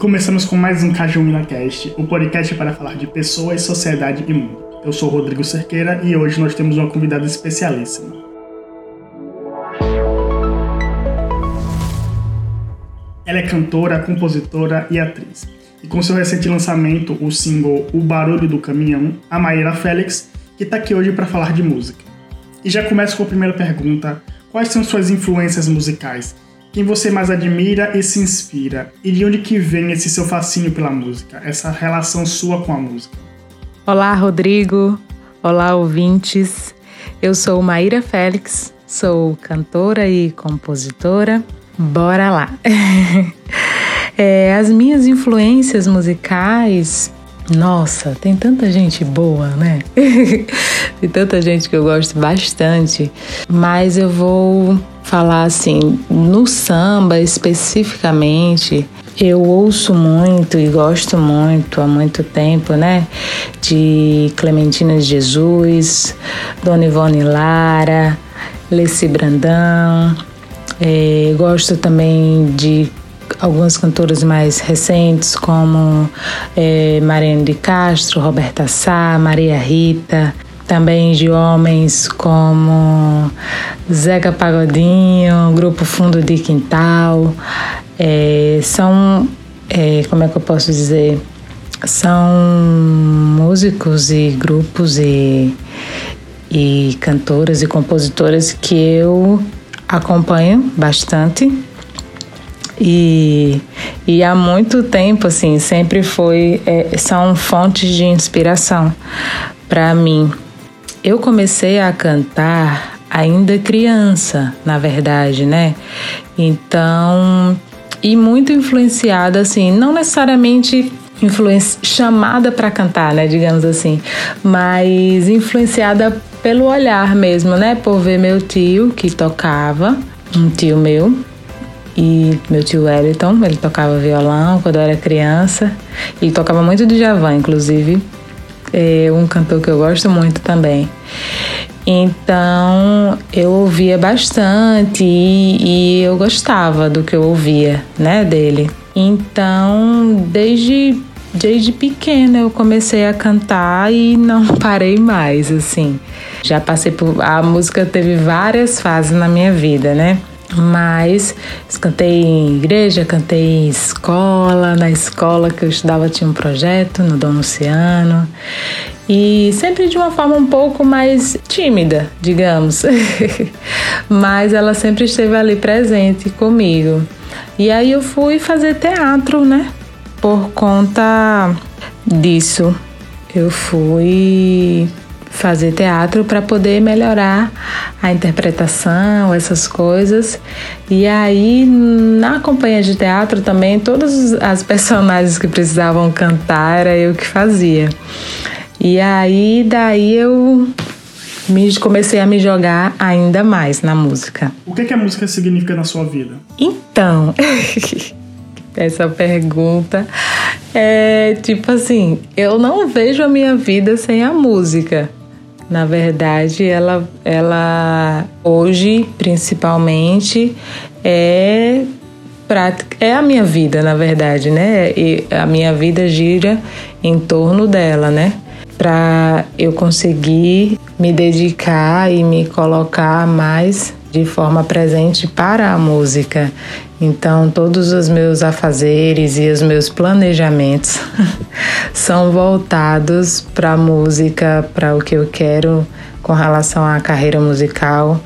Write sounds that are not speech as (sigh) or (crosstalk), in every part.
Começamos com mais um Cajumina Cast, o podcast para falar de pessoas, sociedade e mundo. Eu sou Rodrigo Cerqueira e hoje nós temos uma convidada especialíssima. Ela é cantora, compositora e atriz. E com seu recente lançamento, o single O Barulho do Caminhão, a Maíra Félix, que está aqui hoje para falar de música. E já começo com a primeira pergunta: quais são suas influências musicais? Quem você mais admira e se inspira? E de onde que vem esse seu fascínio pela música, essa relação sua com a música? Olá, Rodrigo. Olá, ouvintes. Eu sou Maíra Félix, sou cantora e compositora. Bora lá! (laughs) é, as minhas influências musicais nossa, tem tanta gente boa, né? (laughs) tem tanta gente que eu gosto bastante, mas eu vou falar assim, no samba especificamente, eu ouço muito e gosto muito há muito tempo, né? De Clementina de Jesus, Dona Ivone Lara, Leci Brandão. É, gosto também de algumas cantoras mais recentes, como é, Mariana de Castro, Roberta Sá, Maria Rita, também de homens como Zeca Pagodinho, Grupo Fundo de Quintal. É, são, é, como é que eu posso dizer? São músicos e grupos e, e cantoras e compositoras que eu acompanho bastante e, e há muito tempo, assim, sempre foi, é, são fontes de inspiração para mim. Eu comecei a cantar ainda criança, na verdade, né? Então, e muito influenciada, assim, não necessariamente chamada para cantar, né, digamos assim, mas influenciada pelo olhar mesmo, né, por ver meu tio que tocava, um tio meu, e meu tio Wellington, ele tocava violão quando eu era criança. E tocava muito de Javan, inclusive. É um cantor que eu gosto muito também. Então eu ouvia bastante e, e eu gostava do que eu ouvia, né, dele. Então, desde desde pequena eu comecei a cantar e não (laughs) parei mais, assim. Já passei por a música teve várias fases na minha vida, né? Mas cantei em igreja, cantei em escola, na escola que eu estudava tinha um projeto no Dom Luciano. E sempre de uma forma um pouco mais tímida, digamos. (laughs) Mas ela sempre esteve ali presente comigo. E aí eu fui fazer teatro, né? Por conta disso. Eu fui fazer teatro para poder melhorar a interpretação, essas coisas. E aí, na companhia de teatro também, todas as personagens que precisavam cantar era eu que fazia. E aí, daí eu me, comecei a me jogar ainda mais na música. O que, que a música significa na sua vida? Então, (laughs) essa pergunta é tipo assim: eu não vejo a minha vida sem a música. Na verdade, ela, ela hoje, principalmente, é prática, é a minha vida, na verdade, né? E a minha vida gira em torno dela, né? Para eu conseguir me dedicar e me colocar mais de forma presente para a música. Então, todos os meus afazeres e os meus planejamentos (laughs) são voltados para a música, para o que eu quero com relação à carreira musical.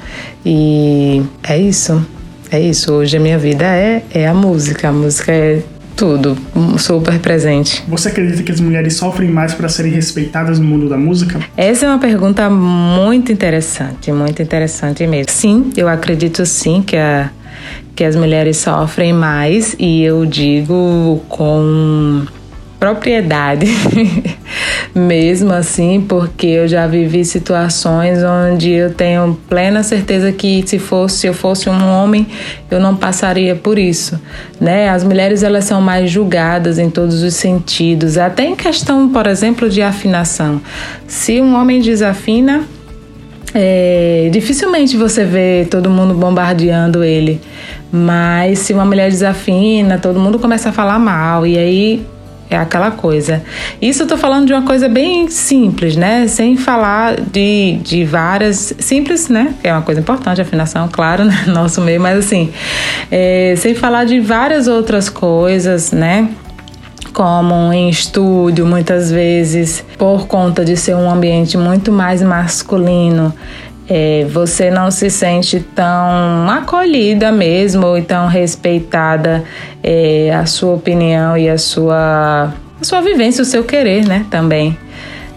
E é isso. É isso. Hoje a minha vida é, é a música. A música é tudo, super presente. Você acredita que as mulheres sofrem mais para serem respeitadas no mundo da música? Essa é uma pergunta muito interessante, muito interessante mesmo. Sim, eu acredito sim que a que as mulheres sofrem mais e eu digo com propriedade, (laughs) mesmo assim, porque eu já vivi situações onde eu tenho plena certeza que se fosse se eu fosse um homem, eu não passaria por isso, né? As mulheres elas são mais julgadas em todos os sentidos, até em questão, por exemplo, de afinação. Se um homem desafina, é, dificilmente você vê todo mundo bombardeando ele Mas se uma mulher desafina, todo mundo começa a falar mal e aí é aquela coisa. Isso eu tô falando de uma coisa bem simples, né? Sem falar de, de várias. Simples, né? É uma coisa importante, afinação, claro, (laughs) né? Nosso meio, mas assim. É, sem falar de várias outras coisas, né? como em estúdio, muitas vezes, por conta de ser um ambiente muito mais masculino, é, você não se sente tão acolhida mesmo ou tão respeitada é, a sua opinião e a sua, a sua vivência, o seu querer, né? Também.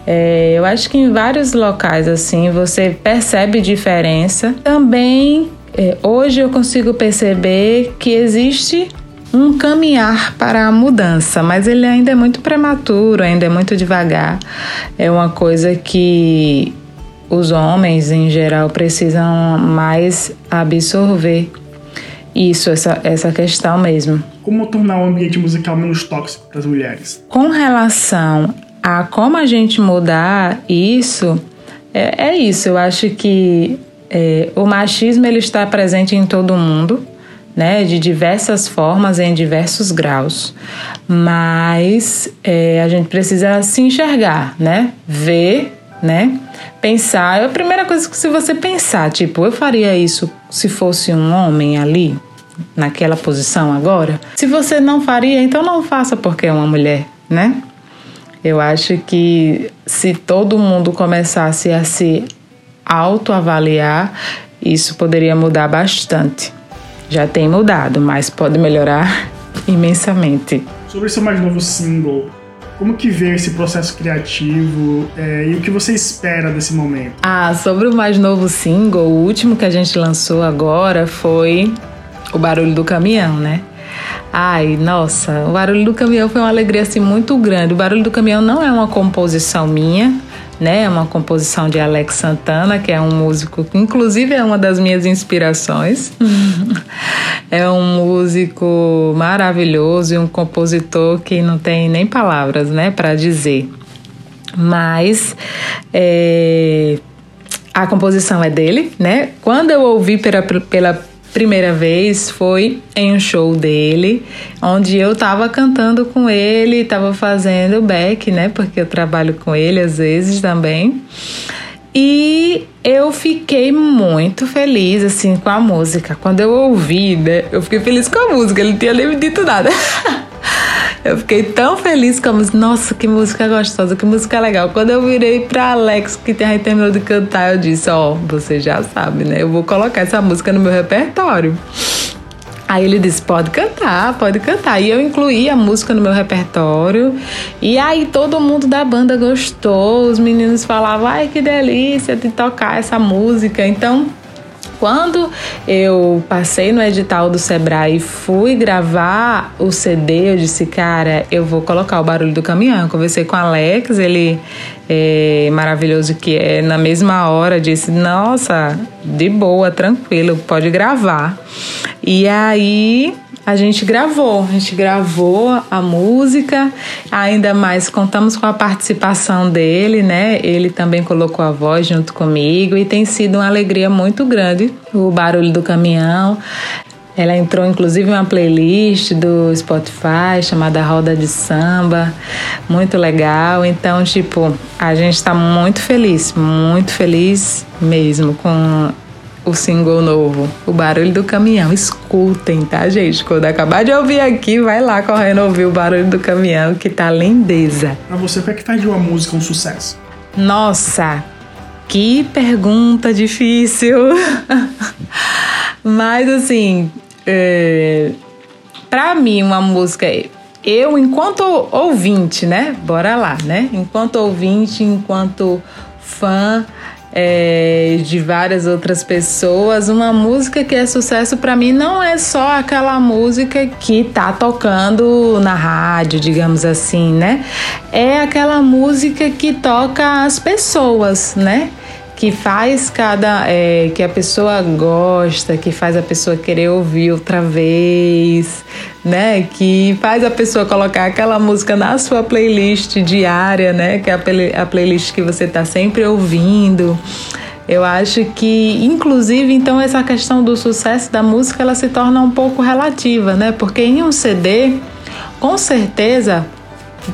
É, eu acho que em vários locais assim você percebe diferença. Também é, hoje eu consigo perceber que existe um caminhar para a mudança, mas ele ainda é muito prematuro, ainda é muito devagar. É uma coisa que os homens em geral precisam mais absorver isso, essa, essa questão mesmo. Como tornar o ambiente musical menos tóxico para as mulheres? Com relação a como a gente mudar isso, é, é isso. Eu acho que é, o machismo ele está presente em todo mundo. Né, de diversas formas, em diversos graus. Mas é, a gente precisa se enxergar, né? Ver né? Pensar, é a primeira coisa que se você pensar, tipo, eu faria isso se fosse um homem ali, naquela posição agora? Se você não faria, então não faça porque é uma mulher, né? Eu acho que se todo mundo começasse a se autoavaliar, isso poderia mudar bastante. Já tem mudado, mas pode melhorar (laughs) imensamente. Sobre seu mais novo single, como que vê esse processo criativo é, e o que você espera desse momento? Ah, sobre o mais novo single, o último que a gente lançou agora foi o Barulho do Caminhão, né? Ai, nossa, o Barulho do Caminhão foi uma alegria assim muito grande. O Barulho do Caminhão não é uma composição minha, né? É uma composição de Alex Santana, que é um músico que inclusive é uma das minhas inspirações. (laughs) é um músico maravilhoso e um compositor que não tem nem palavras, né, para dizer. Mas é, a composição é dele, né? Quando eu ouvi pela, pela primeira vez foi em um show dele, onde eu tava cantando com ele, tava fazendo back, né? Porque eu trabalho com ele às vezes também. E eu fiquei muito feliz, assim, com a música. Quando eu ouvi, né? Eu fiquei feliz com a música, ele não tinha nem me dito nada. (laughs) Eu fiquei tão feliz com a música. Nossa, que música gostosa, que música legal. Quando eu virei pra Alex, que terminou de cantar, eu disse: Ó, oh, você já sabe, né? Eu vou colocar essa música no meu repertório. Aí ele disse: pode cantar, pode cantar. E eu incluí a música no meu repertório. E aí todo mundo da banda gostou. Os meninos falavam: ai, que delícia de tocar essa música. Então quando eu passei no edital do Sebrae e fui gravar o CD, eu disse, cara, eu vou colocar o barulho do caminhão. Eu conversei com o Alex, ele é maravilhoso que é, na mesma hora disse, nossa, de boa, tranquilo, pode gravar. E aí a gente gravou, a gente gravou a música, ainda mais contamos com a participação dele, né? Ele também colocou a voz junto comigo e tem sido uma alegria muito grande o barulho do caminhão. Ela entrou inclusive em uma playlist do Spotify chamada Roda de Samba, muito legal. Então, tipo, a gente está muito feliz, muito feliz mesmo com o single novo, O Barulho do Caminhão. Escutem, tá, gente? Quando acabar de ouvir aqui, vai lá correndo ouvir o Barulho do Caminhão, que tá lindeza. Pra você, o que é que faz de uma música um sucesso? Nossa, que pergunta difícil. (laughs) Mas, assim, é... pra mim, uma música eu, enquanto ouvinte, né? Bora lá, né? Enquanto ouvinte, enquanto fã, é, de várias outras pessoas. Uma música que é sucesso para mim não é só aquela música que tá tocando na rádio, digamos assim, né? É aquela música que toca as pessoas, né? que faz cada é, que a pessoa gosta, que faz a pessoa querer ouvir outra vez, né? Que faz a pessoa colocar aquela música na sua playlist diária, né? Que é a, play, a playlist que você está sempre ouvindo. Eu acho que, inclusive, então essa questão do sucesso da música ela se torna um pouco relativa, né? Porque em um CD, com certeza,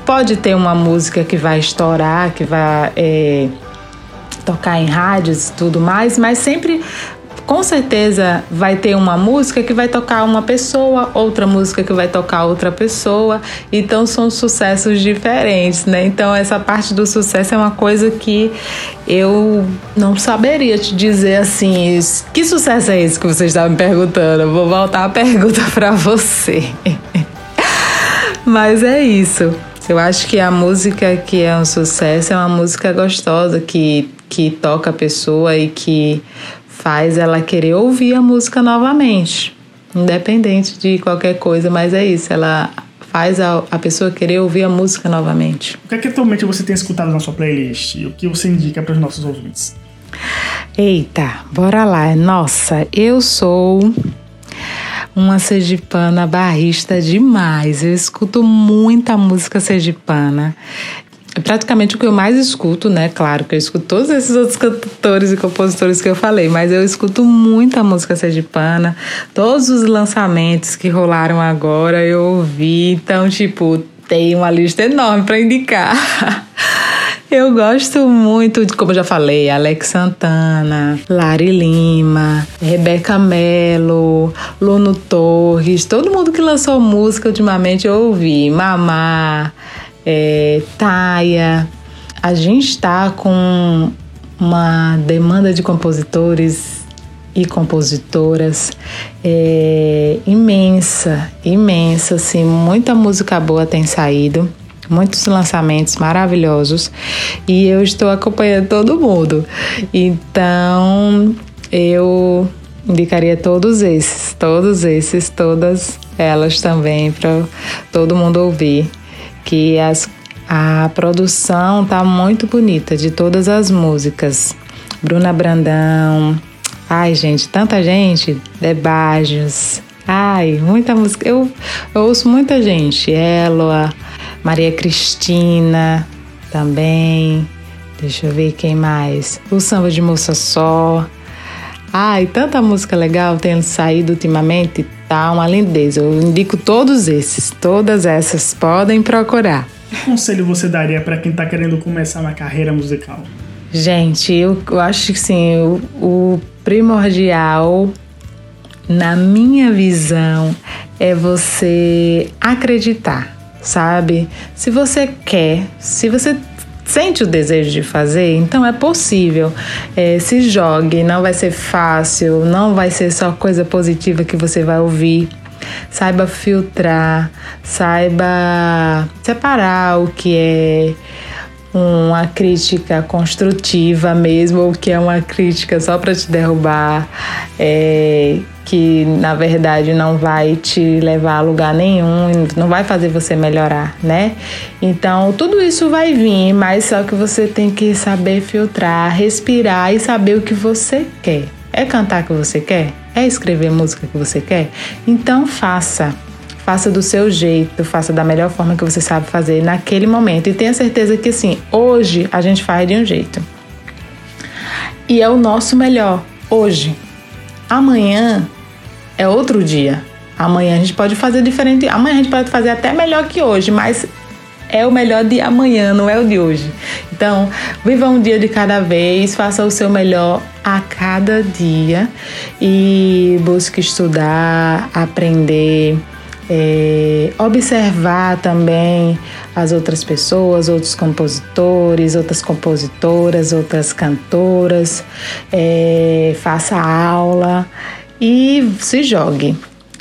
pode ter uma música que vai estourar, que vai é, tocar em rádios e tudo mais, mas sempre com certeza vai ter uma música que vai tocar uma pessoa, outra música que vai tocar outra pessoa. Então são sucessos diferentes, né? Então essa parte do sucesso é uma coisa que eu não saberia te dizer assim, que sucesso é esse que você estava me perguntando? Eu vou voltar a pergunta (laughs) para você. Mas é isso. Eu acho que a música que é um sucesso é uma música gostosa, que, que toca a pessoa e que faz ela querer ouvir a música novamente, independente de qualquer coisa, mas é isso, ela faz a, a pessoa querer ouvir a música novamente. O que é que atualmente você tem escutado na sua playlist? O que você indica para os nossos ouvintes? Eita, bora lá. Nossa, eu sou uma sergipana barrista demais. Eu escuto muita música sergipana. É praticamente o que eu mais escuto, né? Claro que eu escuto todos esses outros cantores e compositores que eu falei, mas eu escuto muita música sergipana. Todos os lançamentos que rolaram agora eu ouvi. Então, tipo, tem uma lista enorme para indicar. (laughs) Eu gosto muito, de, como eu já falei, Alex Santana, Lari Lima, Rebeca Mello, Luno Torres, todo mundo que lançou música ultimamente eu ouvi. Mamá, é, Taia. A gente está com uma demanda de compositores e compositoras é, imensa, imensa, assim, muita música boa tem saído muitos lançamentos maravilhosos e eu estou acompanhando todo mundo. Então, eu indicaria todos esses, todos esses, todas elas também para todo mundo ouvir que as, a produção tá muito bonita de todas as músicas. Bruna Brandão, ai gente, tanta gente, Debajos, ai, muita música. Eu, eu ouço muita gente, Eloa, Maria Cristina também. Deixa eu ver quem mais. O Samba de Moça Só. Ai, tanta música legal tem saído ultimamente, tá uma lindeza. Eu indico todos esses, todas essas, podem procurar. Que conselho você daria para quem tá querendo começar uma carreira musical? Gente, eu, eu acho que sim, o, o primordial, na minha visão, é você acreditar sabe? Se você quer, se você sente o desejo de fazer, então é possível. É, se jogue, não vai ser fácil, não vai ser só coisa positiva que você vai ouvir. Saiba filtrar, saiba separar o que é uma crítica construtiva mesmo, ou que é uma crítica só para te derrubar, é, que na verdade não vai te levar a lugar nenhum, não vai fazer você melhorar, né? Então tudo isso vai vir, mas só que você tem que saber filtrar, respirar e saber o que você quer. É cantar que você quer? É escrever música que você quer? Então faça. Faça do seu jeito, faça da melhor forma que você sabe fazer naquele momento. E tenha certeza que assim, hoje a gente faz de um jeito. E é o nosso melhor hoje. Amanhã é outro dia. Amanhã a gente pode fazer diferente. Amanhã a gente pode fazer até melhor que hoje, mas é o melhor de amanhã, não é o de hoje. Então, viva um dia de cada vez, faça o seu melhor a cada dia e busque estudar, aprender é, observar também as outras pessoas, outros compositores, outras compositoras, outras cantoras, é, faça aula e se jogue.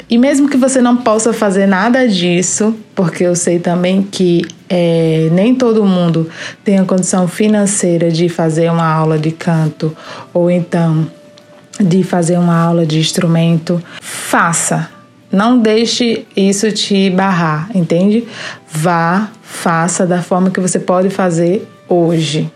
E mesmo que você não possa fazer nada disso, porque eu sei também que é, nem todo mundo tem a condição financeira de fazer uma aula de canto ou então de fazer uma aula de instrumento, faça não deixe isso te barrar, entende? Vá, faça da forma que você pode fazer hoje.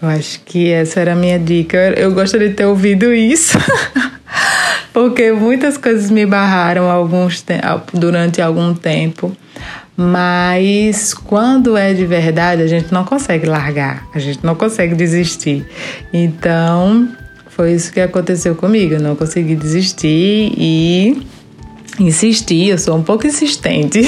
Eu acho que essa era a minha dica. Eu gostaria de ter ouvido isso. (laughs) porque muitas coisas me barraram alguns durante algum tempo. Mas quando é de verdade, a gente não consegue largar, a gente não consegue desistir. Então, foi isso que aconteceu comigo. Eu não consegui desistir e insisti. Eu sou um pouco insistente.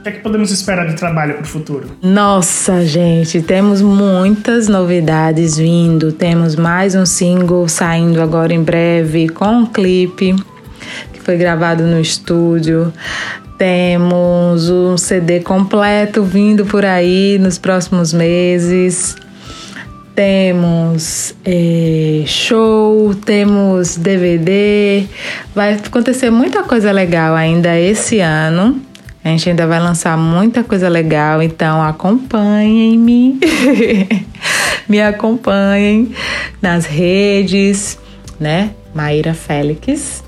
O que é que podemos esperar de trabalho para o futuro? Nossa, gente, temos muitas novidades vindo. Temos mais um single saindo agora em breve com um clipe que foi gravado no estúdio. Temos um CD completo vindo por aí nos próximos meses. Temos é, show, temos DVD. Vai acontecer muita coisa legal ainda esse ano. A gente ainda vai lançar muita coisa legal, então acompanhem-me. (laughs) Me acompanhem nas redes, né? Maíra Félix,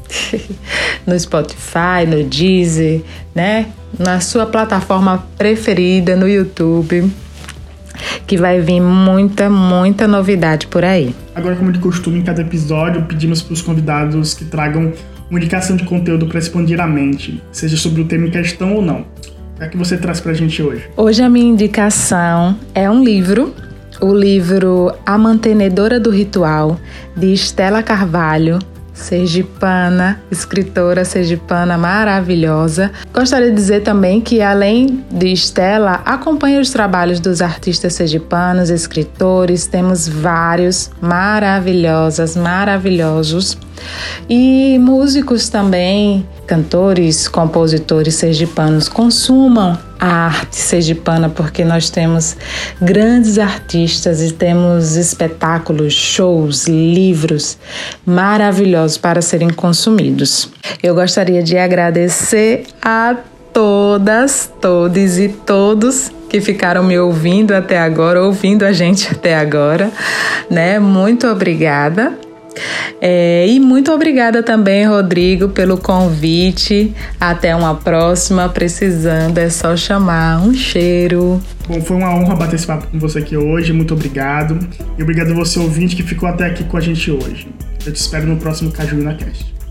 (laughs) no Spotify, no Deezer, né? Na sua plataforma preferida, no YouTube, que vai vir muita, muita novidade por aí. Agora, como de costume, em cada episódio, pedimos para os convidados que tragam uma indicação de conteúdo para expandir a mente, seja sobre o tema em questão ou não. O que é que você traz para a gente hoje? Hoje a minha indicação é um livro, o livro A Mantenedora do Ritual, de Estela Carvalho, sergipana, escritora sergipana maravilhosa. Gostaria de dizer também que, além de Estela, acompanha os trabalhos dos artistas sergipanos, escritores, temos vários maravilhosas, maravilhosos. E músicos também, cantores, compositores sergipanos, consumam a arte sergipana, porque nós temos grandes artistas e temos espetáculos, shows, livros maravilhosos para serem consumidos. Eu gostaria de agradecer a todas, todos e todos que ficaram me ouvindo até agora, ouvindo a gente até agora, né? Muito obrigada. É, e muito obrigada também, Rodrigo, pelo convite. Até uma próxima. Precisando, é só chamar. Um cheiro. Bom, foi uma honra bater esse papo com você aqui hoje. Muito obrigado. E obrigado a você, ouvinte, que ficou até aqui com a gente hoje. Eu te espero no próximo Cajuína Cast.